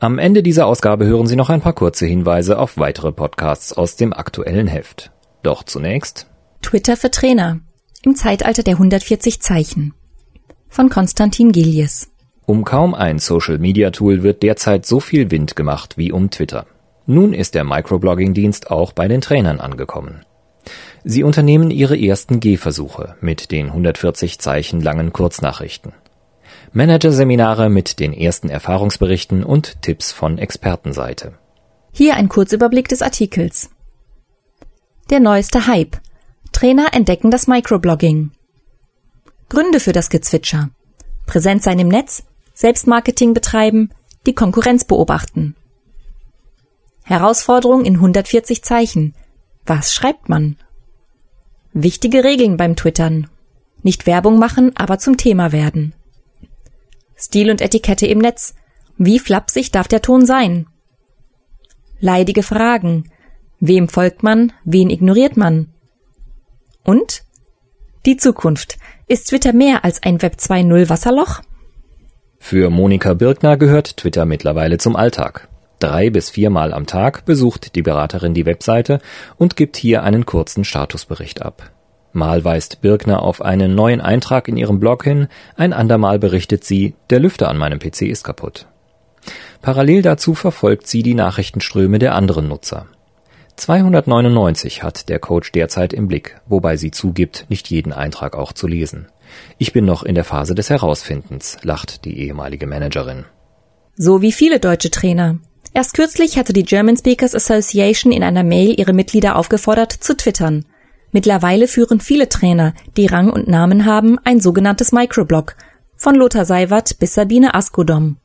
Am Ende dieser Ausgabe hören Sie noch ein paar kurze Hinweise auf weitere Podcasts aus dem aktuellen Heft. Doch zunächst Twitter für Trainer im Zeitalter der 140 Zeichen von Konstantin Gillies. Um kaum ein Social-Media-Tool wird derzeit so viel Wind gemacht wie um Twitter. Nun ist der Microblogging-Dienst auch bei den Trainern angekommen. Sie unternehmen ihre ersten Gehversuche mit den 140 Zeichen langen Kurznachrichten. Managerseminare mit den ersten Erfahrungsberichten und Tipps von Expertenseite. Hier ein Kurzüberblick des Artikels. Der neueste Hype. Trainer entdecken das Microblogging. Gründe für das Gezwitscher. Präsent sein im Netz, Selbstmarketing betreiben, die Konkurrenz beobachten. Herausforderung in 140 Zeichen. Was schreibt man? Wichtige Regeln beim Twittern. Nicht Werbung machen, aber zum Thema werden. Stil und Etikette im Netz. Wie flapsig darf der Ton sein? Leidige Fragen. Wem folgt man? Wen ignoriert man? Und? Die Zukunft. Ist Twitter mehr als ein Web 2.0 Wasserloch? Für Monika Birkner gehört Twitter mittlerweile zum Alltag. Drei bis viermal am Tag besucht die Beraterin die Webseite und gibt hier einen kurzen Statusbericht ab. Mal weist Birkner auf einen neuen Eintrag in ihrem Blog hin, ein andermal berichtet sie, der Lüfter an meinem PC ist kaputt. Parallel dazu verfolgt sie die Nachrichtenströme der anderen Nutzer. 299 hat der Coach derzeit im Blick, wobei sie zugibt, nicht jeden Eintrag auch zu lesen. Ich bin noch in der Phase des Herausfindens, lacht die ehemalige Managerin. So wie viele deutsche Trainer. Erst kürzlich hatte die German Speakers Association in einer Mail ihre Mitglieder aufgefordert, zu twittern. Mittlerweile führen viele Trainer, die Rang und Namen haben, ein sogenanntes Microblog, von Lothar Seiwert bis Sabine Askodom.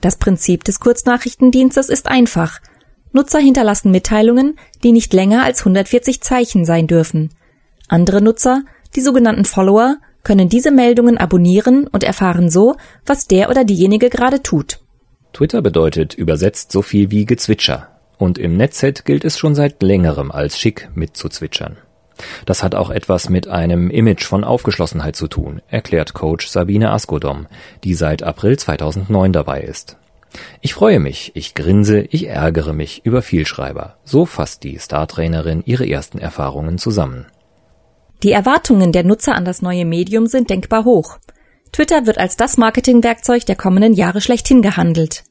Das Prinzip des Kurznachrichtendienstes ist einfach. Nutzer hinterlassen Mitteilungen, die nicht länger als 140 Zeichen sein dürfen. Andere Nutzer, die sogenannten Follower, können diese Meldungen abonnieren und erfahren so, was der oder diejenige gerade tut. Twitter bedeutet übersetzt so viel wie Gezwitscher. Und im Netzset gilt es schon seit längerem als schick mitzuzwitschern. Das hat auch etwas mit einem Image von Aufgeschlossenheit zu tun, erklärt Coach Sabine Askodom, die seit April 2009 dabei ist. Ich freue mich, ich grinse, ich ärgere mich über Vielschreiber. So fasst die Startrainerin ihre ersten Erfahrungen zusammen. Die Erwartungen der Nutzer an das neue Medium sind denkbar hoch. Twitter wird als das Marketingwerkzeug der kommenden Jahre schlechthin gehandelt.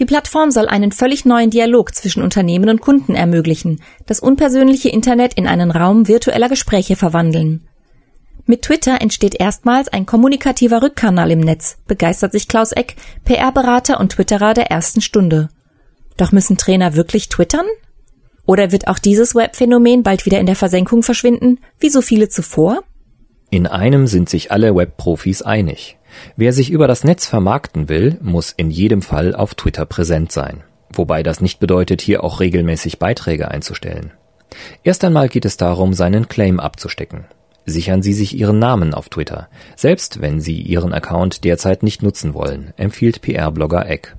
Die Plattform soll einen völlig neuen Dialog zwischen Unternehmen und Kunden ermöglichen, das unpersönliche Internet in einen Raum virtueller Gespräche verwandeln. Mit Twitter entsteht erstmals ein kommunikativer Rückkanal im Netz, begeistert sich Klaus Eck, PR-Berater und Twitterer der ersten Stunde. Doch müssen Trainer wirklich twittern? Oder wird auch dieses Webphänomen bald wieder in der Versenkung verschwinden, wie so viele zuvor? In einem sind sich alle Webprofis einig. Wer sich über das Netz vermarkten will, muss in jedem Fall auf Twitter präsent sein. Wobei das nicht bedeutet, hier auch regelmäßig Beiträge einzustellen. Erst einmal geht es darum, seinen Claim abzustecken. Sichern Sie sich Ihren Namen auf Twitter, selbst wenn Sie Ihren Account derzeit nicht nutzen wollen, empfiehlt PR-Blogger Eck.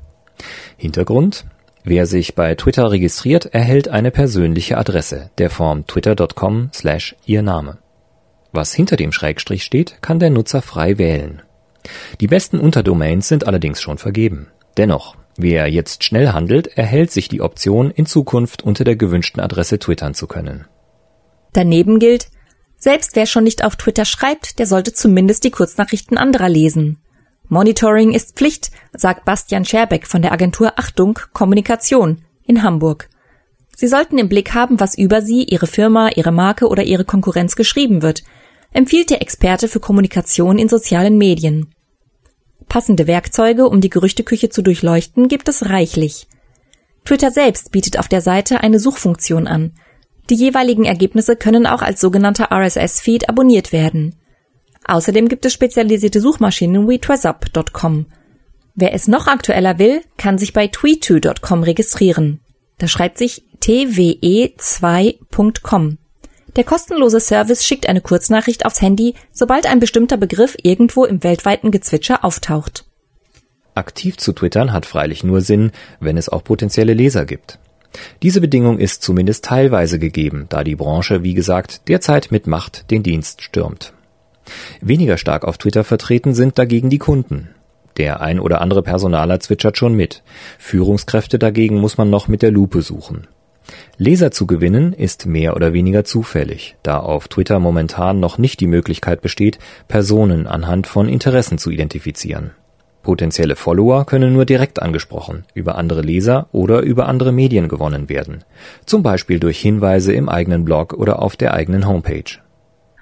Hintergrund? Wer sich bei Twitter registriert, erhält eine persönliche Adresse, der Form twitter.com slash Ihr Name. Was hinter dem Schrägstrich steht, kann der Nutzer frei wählen. Die besten Unterdomains sind allerdings schon vergeben. Dennoch, wer jetzt schnell handelt, erhält sich die Option, in Zukunft unter der gewünschten Adresse twittern zu können. Daneben gilt, selbst wer schon nicht auf Twitter schreibt, der sollte zumindest die Kurznachrichten anderer lesen. Monitoring ist Pflicht, sagt Bastian Scherbeck von der Agentur Achtung Kommunikation in Hamburg. Sie sollten im Blick haben, was über Sie, Ihre Firma, Ihre Marke oder Ihre Konkurrenz geschrieben wird, empfiehlt der Experte für Kommunikation in sozialen Medien. Passende Werkzeuge, um die Gerüchteküche zu durchleuchten, gibt es reichlich. Twitter selbst bietet auf der Seite eine Suchfunktion an. Die jeweiligen Ergebnisse können auch als sogenannter RSS-Feed abonniert werden. Außerdem gibt es spezialisierte Suchmaschinen wie TwezzUp.com. Wer es noch aktueller will, kann sich bei tweeto.com registrieren. Das schreibt sich twe2.com. Der kostenlose Service schickt eine Kurznachricht aufs Handy, sobald ein bestimmter Begriff irgendwo im weltweiten Gezwitscher auftaucht. Aktiv zu twittern hat freilich nur Sinn, wenn es auch potenzielle Leser gibt. Diese Bedingung ist zumindest teilweise gegeben, da die Branche, wie gesagt, derzeit mit Macht den Dienst stürmt. Weniger stark auf Twitter vertreten sind dagegen die Kunden. Der ein oder andere Personaler zwitschert schon mit. Führungskräfte dagegen muss man noch mit der Lupe suchen. Leser zu gewinnen ist mehr oder weniger zufällig, da auf Twitter momentan noch nicht die Möglichkeit besteht, Personen anhand von Interessen zu identifizieren. Potenzielle Follower können nur direkt angesprochen, über andere Leser oder über andere Medien gewonnen werden, zum Beispiel durch Hinweise im eigenen Blog oder auf der eigenen Homepage.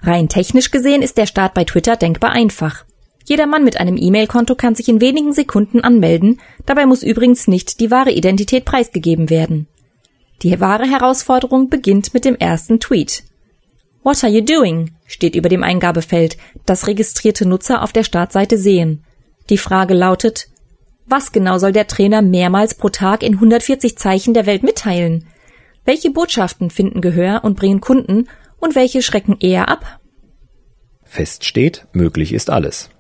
Rein technisch gesehen ist der Start bei Twitter denkbar einfach. Jeder Mann mit einem E-Mail-Konto kann sich in wenigen Sekunden anmelden, dabei muss übrigens nicht die wahre Identität preisgegeben werden. Die wahre Herausforderung beginnt mit dem ersten Tweet. What are you doing? steht über dem Eingabefeld, das registrierte Nutzer auf der Startseite sehen. Die Frage lautet, was genau soll der Trainer mehrmals pro Tag in 140 Zeichen der Welt mitteilen? Welche Botschaften finden Gehör und bringen Kunden und welche schrecken eher ab? Fest steht, möglich ist alles.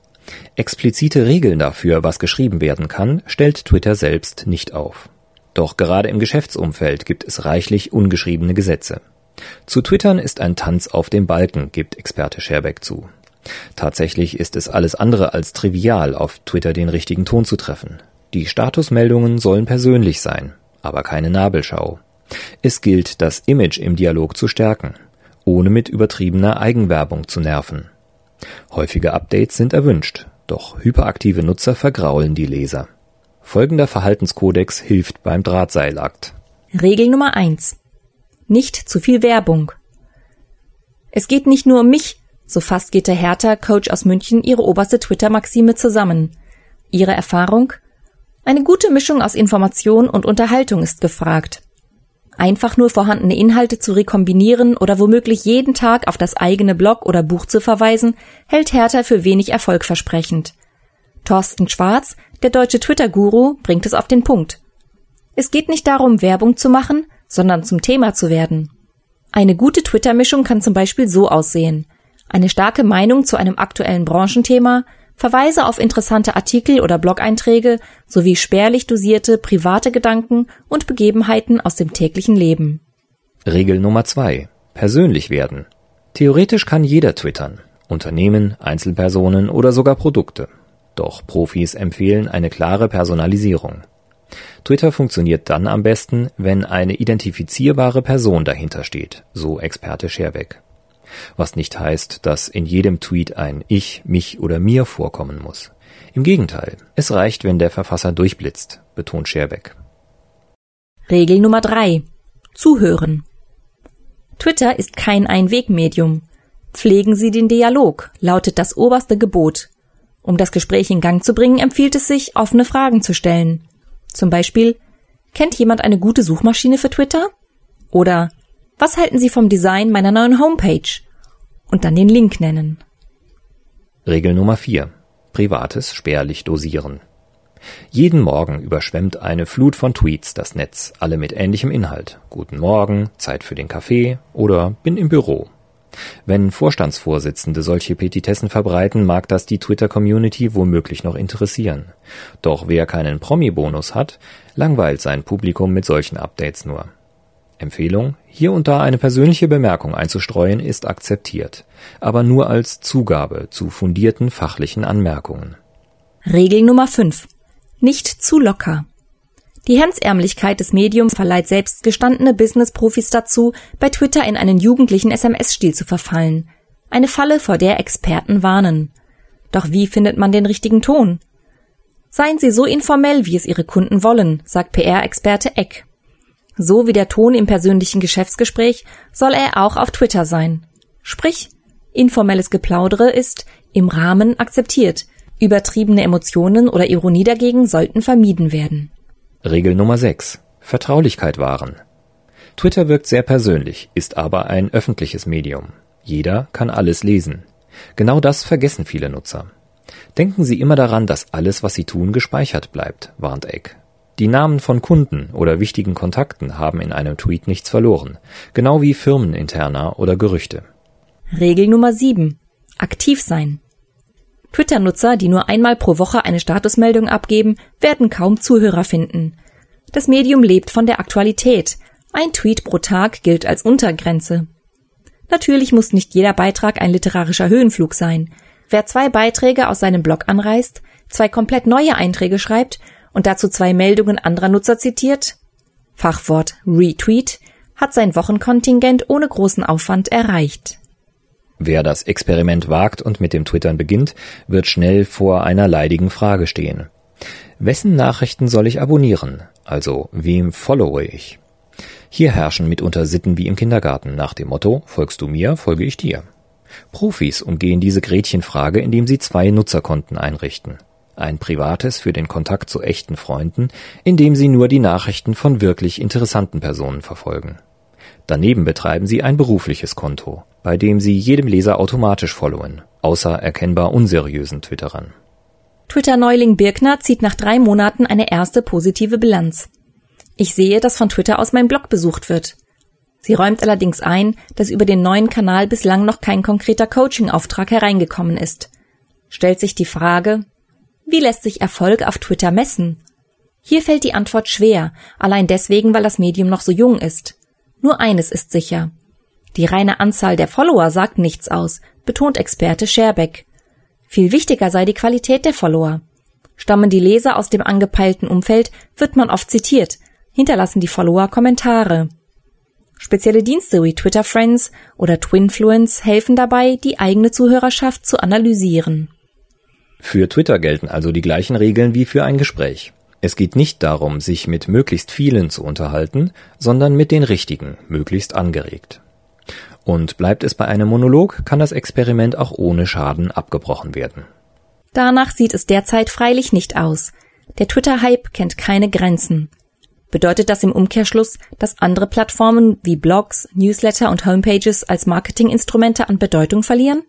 Explizite Regeln dafür, was geschrieben werden kann, stellt Twitter selbst nicht auf. Doch gerade im Geschäftsumfeld gibt es reichlich ungeschriebene Gesetze. Zu twittern ist ein Tanz auf dem Balken, gibt Experte Scherbeck zu. Tatsächlich ist es alles andere als trivial, auf Twitter den richtigen Ton zu treffen. Die Statusmeldungen sollen persönlich sein, aber keine Nabelschau. Es gilt, das Image im Dialog zu stärken, ohne mit übertriebener Eigenwerbung zu nerven. Häufige Updates sind erwünscht, doch hyperaktive Nutzer vergraulen die Leser. Folgender Verhaltenskodex hilft beim Drahtseilakt. Regel Nummer eins: Nicht zu viel Werbung. Es geht nicht nur um mich, so fasst Gitte Hertha, Coach aus München, ihre oberste Twitter-Maxime zusammen. Ihre Erfahrung? Eine gute Mischung aus Information und Unterhaltung ist gefragt. Einfach nur vorhandene Inhalte zu rekombinieren oder womöglich jeden Tag auf das eigene Blog oder Buch zu verweisen, hält Hertha für wenig erfolgversprechend. Thorsten Schwarz, der deutsche Twitter-Guru, bringt es auf den Punkt. Es geht nicht darum, Werbung zu machen, sondern zum Thema zu werden. Eine gute Twitter-Mischung kann zum Beispiel so aussehen. Eine starke Meinung zu einem aktuellen Branchenthema, Verweise auf interessante Artikel oder Blog-Einträge sowie spärlich dosierte private Gedanken und Begebenheiten aus dem täglichen Leben. Regel Nummer zwei: Persönlich werden. Theoretisch kann jeder twittern. Unternehmen, Einzelpersonen oder sogar Produkte. Doch Profis empfehlen eine klare Personalisierung. Twitter funktioniert dann am besten, wenn eine identifizierbare Person dahinter steht, so Experte Scherbeck. Was nicht heißt, dass in jedem Tweet ein Ich, mich oder mir vorkommen muss. Im Gegenteil, es reicht, wenn der Verfasser durchblitzt, betont Scherbeck. Regel Nummer drei: Zuhören. Twitter ist kein Einwegmedium. Pflegen Sie den Dialog, lautet das oberste Gebot. Um das Gespräch in Gang zu bringen, empfiehlt es sich, offene Fragen zu stellen. Zum Beispiel, kennt jemand eine gute Suchmaschine für Twitter? Oder was halten Sie vom Design meiner neuen Homepage? Und dann den Link nennen. Regel Nummer 4. Privates spärlich dosieren. Jeden Morgen überschwemmt eine Flut von Tweets das Netz, alle mit ähnlichem Inhalt. Guten Morgen, Zeit für den Kaffee oder bin im Büro. Wenn Vorstandsvorsitzende solche Petitessen verbreiten, mag das die Twitter-Community womöglich noch interessieren. Doch wer keinen Promi-Bonus hat, langweilt sein Publikum mit solchen Updates nur. Empfehlung, hier und da eine persönliche Bemerkung einzustreuen, ist akzeptiert, aber nur als Zugabe zu fundierten fachlichen Anmerkungen. Regel Nummer 5. Nicht zu locker. Die Hemdsärmlichkeit des Mediums verleiht selbst gestandene Business-Profis dazu, bei Twitter in einen jugendlichen SMS-Stil zu verfallen. Eine Falle, vor der Experten warnen. Doch wie findet man den richtigen Ton? Seien Sie so informell, wie es Ihre Kunden wollen, sagt PR-Experte Eck. So wie der Ton im persönlichen Geschäftsgespräch soll er auch auf Twitter sein. Sprich, informelles Geplaudere ist im Rahmen akzeptiert. Übertriebene Emotionen oder Ironie dagegen sollten vermieden werden. Regel Nummer 6. Vertraulichkeit wahren. Twitter wirkt sehr persönlich, ist aber ein öffentliches Medium. Jeder kann alles lesen. Genau das vergessen viele Nutzer. Denken Sie immer daran, dass alles, was Sie tun, gespeichert bleibt, warnt Eck. Die Namen von Kunden oder wichtigen Kontakten haben in einem Tweet nichts verloren, genau wie Firmeninterner oder Gerüchte. Regel Nummer 7. Aktiv sein. Twitter-Nutzer, die nur einmal pro Woche eine Statusmeldung abgeben, werden kaum Zuhörer finden. Das Medium lebt von der Aktualität. Ein Tweet pro Tag gilt als Untergrenze. Natürlich muss nicht jeder Beitrag ein literarischer Höhenflug sein. Wer zwei Beiträge aus seinem Blog anreißt, zwei komplett neue Einträge schreibt und dazu zwei Meldungen anderer Nutzer zitiert, Fachwort Retweet, hat sein Wochenkontingent ohne großen Aufwand erreicht. Wer das Experiment wagt und mit dem Twittern beginnt, wird schnell vor einer leidigen Frage stehen. Wessen Nachrichten soll ich abonnieren? Also, wem followe ich? Hier herrschen mitunter Sitten wie im Kindergarten nach dem Motto, folgst du mir, folge ich dir. Profis umgehen diese Gretchenfrage, indem sie zwei Nutzerkonten einrichten. Ein privates für den Kontakt zu echten Freunden, in dem sie nur die Nachrichten von wirklich interessanten Personen verfolgen. Daneben betreiben sie ein berufliches Konto, bei dem sie jedem Leser automatisch followen, außer erkennbar unseriösen Twitterern. Twitter-Neuling Birkner zieht nach drei Monaten eine erste positive Bilanz. Ich sehe, dass von Twitter aus mein Blog besucht wird. Sie räumt allerdings ein, dass über den neuen Kanal bislang noch kein konkreter Coaching-Auftrag hereingekommen ist. Stellt sich die Frage, wie lässt sich Erfolg auf Twitter messen? Hier fällt die Antwort schwer, allein deswegen, weil das Medium noch so jung ist. Nur eines ist sicher. Die reine Anzahl der Follower sagt nichts aus, betont Experte Scherbeck. Viel wichtiger sei die Qualität der Follower. Stammen die Leser aus dem angepeilten Umfeld, wird man oft zitiert, hinterlassen die Follower Kommentare. Spezielle Dienste wie Twitter Friends oder Twinfluence helfen dabei, die eigene Zuhörerschaft zu analysieren. Für Twitter gelten also die gleichen Regeln wie für ein Gespräch. Es geht nicht darum, sich mit möglichst vielen zu unterhalten, sondern mit den richtigen, möglichst angeregt. Und bleibt es bei einem Monolog, kann das Experiment auch ohne Schaden abgebrochen werden. Danach sieht es derzeit freilich nicht aus. Der Twitter-Hype kennt keine Grenzen. Bedeutet das im Umkehrschluss, dass andere Plattformen wie Blogs, Newsletter und Homepages als Marketinginstrumente an Bedeutung verlieren?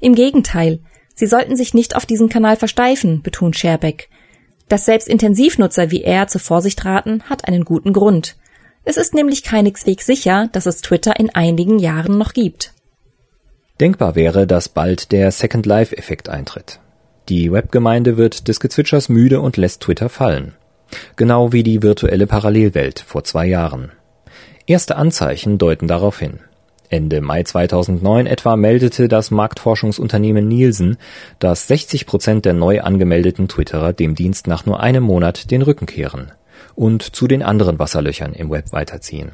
Im Gegenteil, sie sollten sich nicht auf diesen Kanal versteifen, betont Scherbeck. Dass selbst Intensivnutzer wie er zur Vorsicht raten, hat einen guten Grund. Es ist nämlich keineswegs sicher, dass es Twitter in einigen Jahren noch gibt. Denkbar wäre, dass bald der Second Life-Effekt eintritt. Die Webgemeinde wird des Gezwitschers müde und lässt Twitter fallen. Genau wie die virtuelle Parallelwelt vor zwei Jahren. Erste Anzeichen deuten darauf hin. Ende Mai 2009 etwa meldete das Marktforschungsunternehmen Nielsen, dass 60 Prozent der neu angemeldeten Twitterer dem Dienst nach nur einem Monat den Rücken kehren und zu den anderen Wasserlöchern im Web weiterziehen.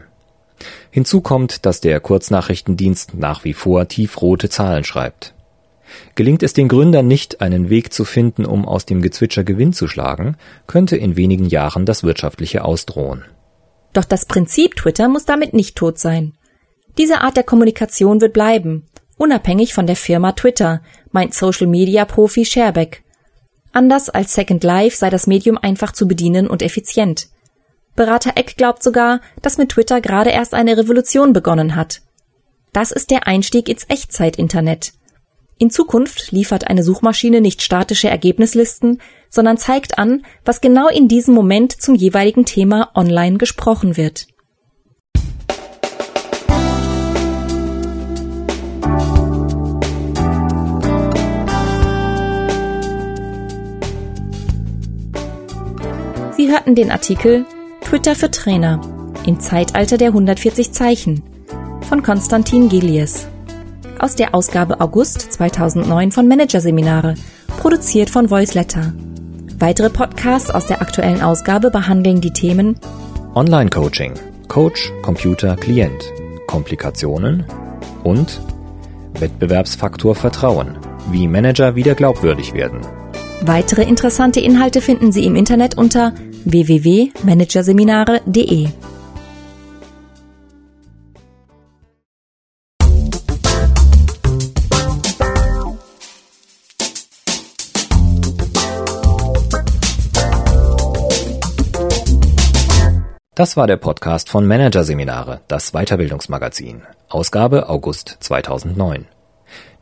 Hinzu kommt, dass der Kurznachrichtendienst nach wie vor tiefrote Zahlen schreibt. Gelingt es den Gründern nicht, einen Weg zu finden, um aus dem Gezwitscher Gewinn zu schlagen, könnte in wenigen Jahren das wirtschaftliche ausdrohen. Doch das Prinzip Twitter muss damit nicht tot sein. Diese Art der Kommunikation wird bleiben, unabhängig von der Firma Twitter, meint Social Media Profi Scherbeck. Anders als Second Life sei das Medium einfach zu bedienen und effizient. Berater Eck glaubt sogar, dass mit Twitter gerade erst eine Revolution begonnen hat. Das ist der Einstieg ins Echtzeit-Internet. In Zukunft liefert eine Suchmaschine nicht statische Ergebnislisten, sondern zeigt an, was genau in diesem Moment zum jeweiligen Thema online gesprochen wird. Sie hörten den Artikel Twitter für Trainer im Zeitalter der 140 Zeichen von Konstantin Gilies aus der Ausgabe August 2009 von Managerseminare, produziert von Voiceletter. Weitere Podcasts aus der aktuellen Ausgabe behandeln die Themen Online-Coaching, Coach, Computer, Klient, Komplikationen und Wettbewerbsfaktor Vertrauen, wie Manager wieder glaubwürdig werden. Weitere interessante Inhalte finden Sie im Internet unter www.managerseminare.de. Das war der Podcast von Managerseminare, das Weiterbildungsmagazin, Ausgabe August 2009.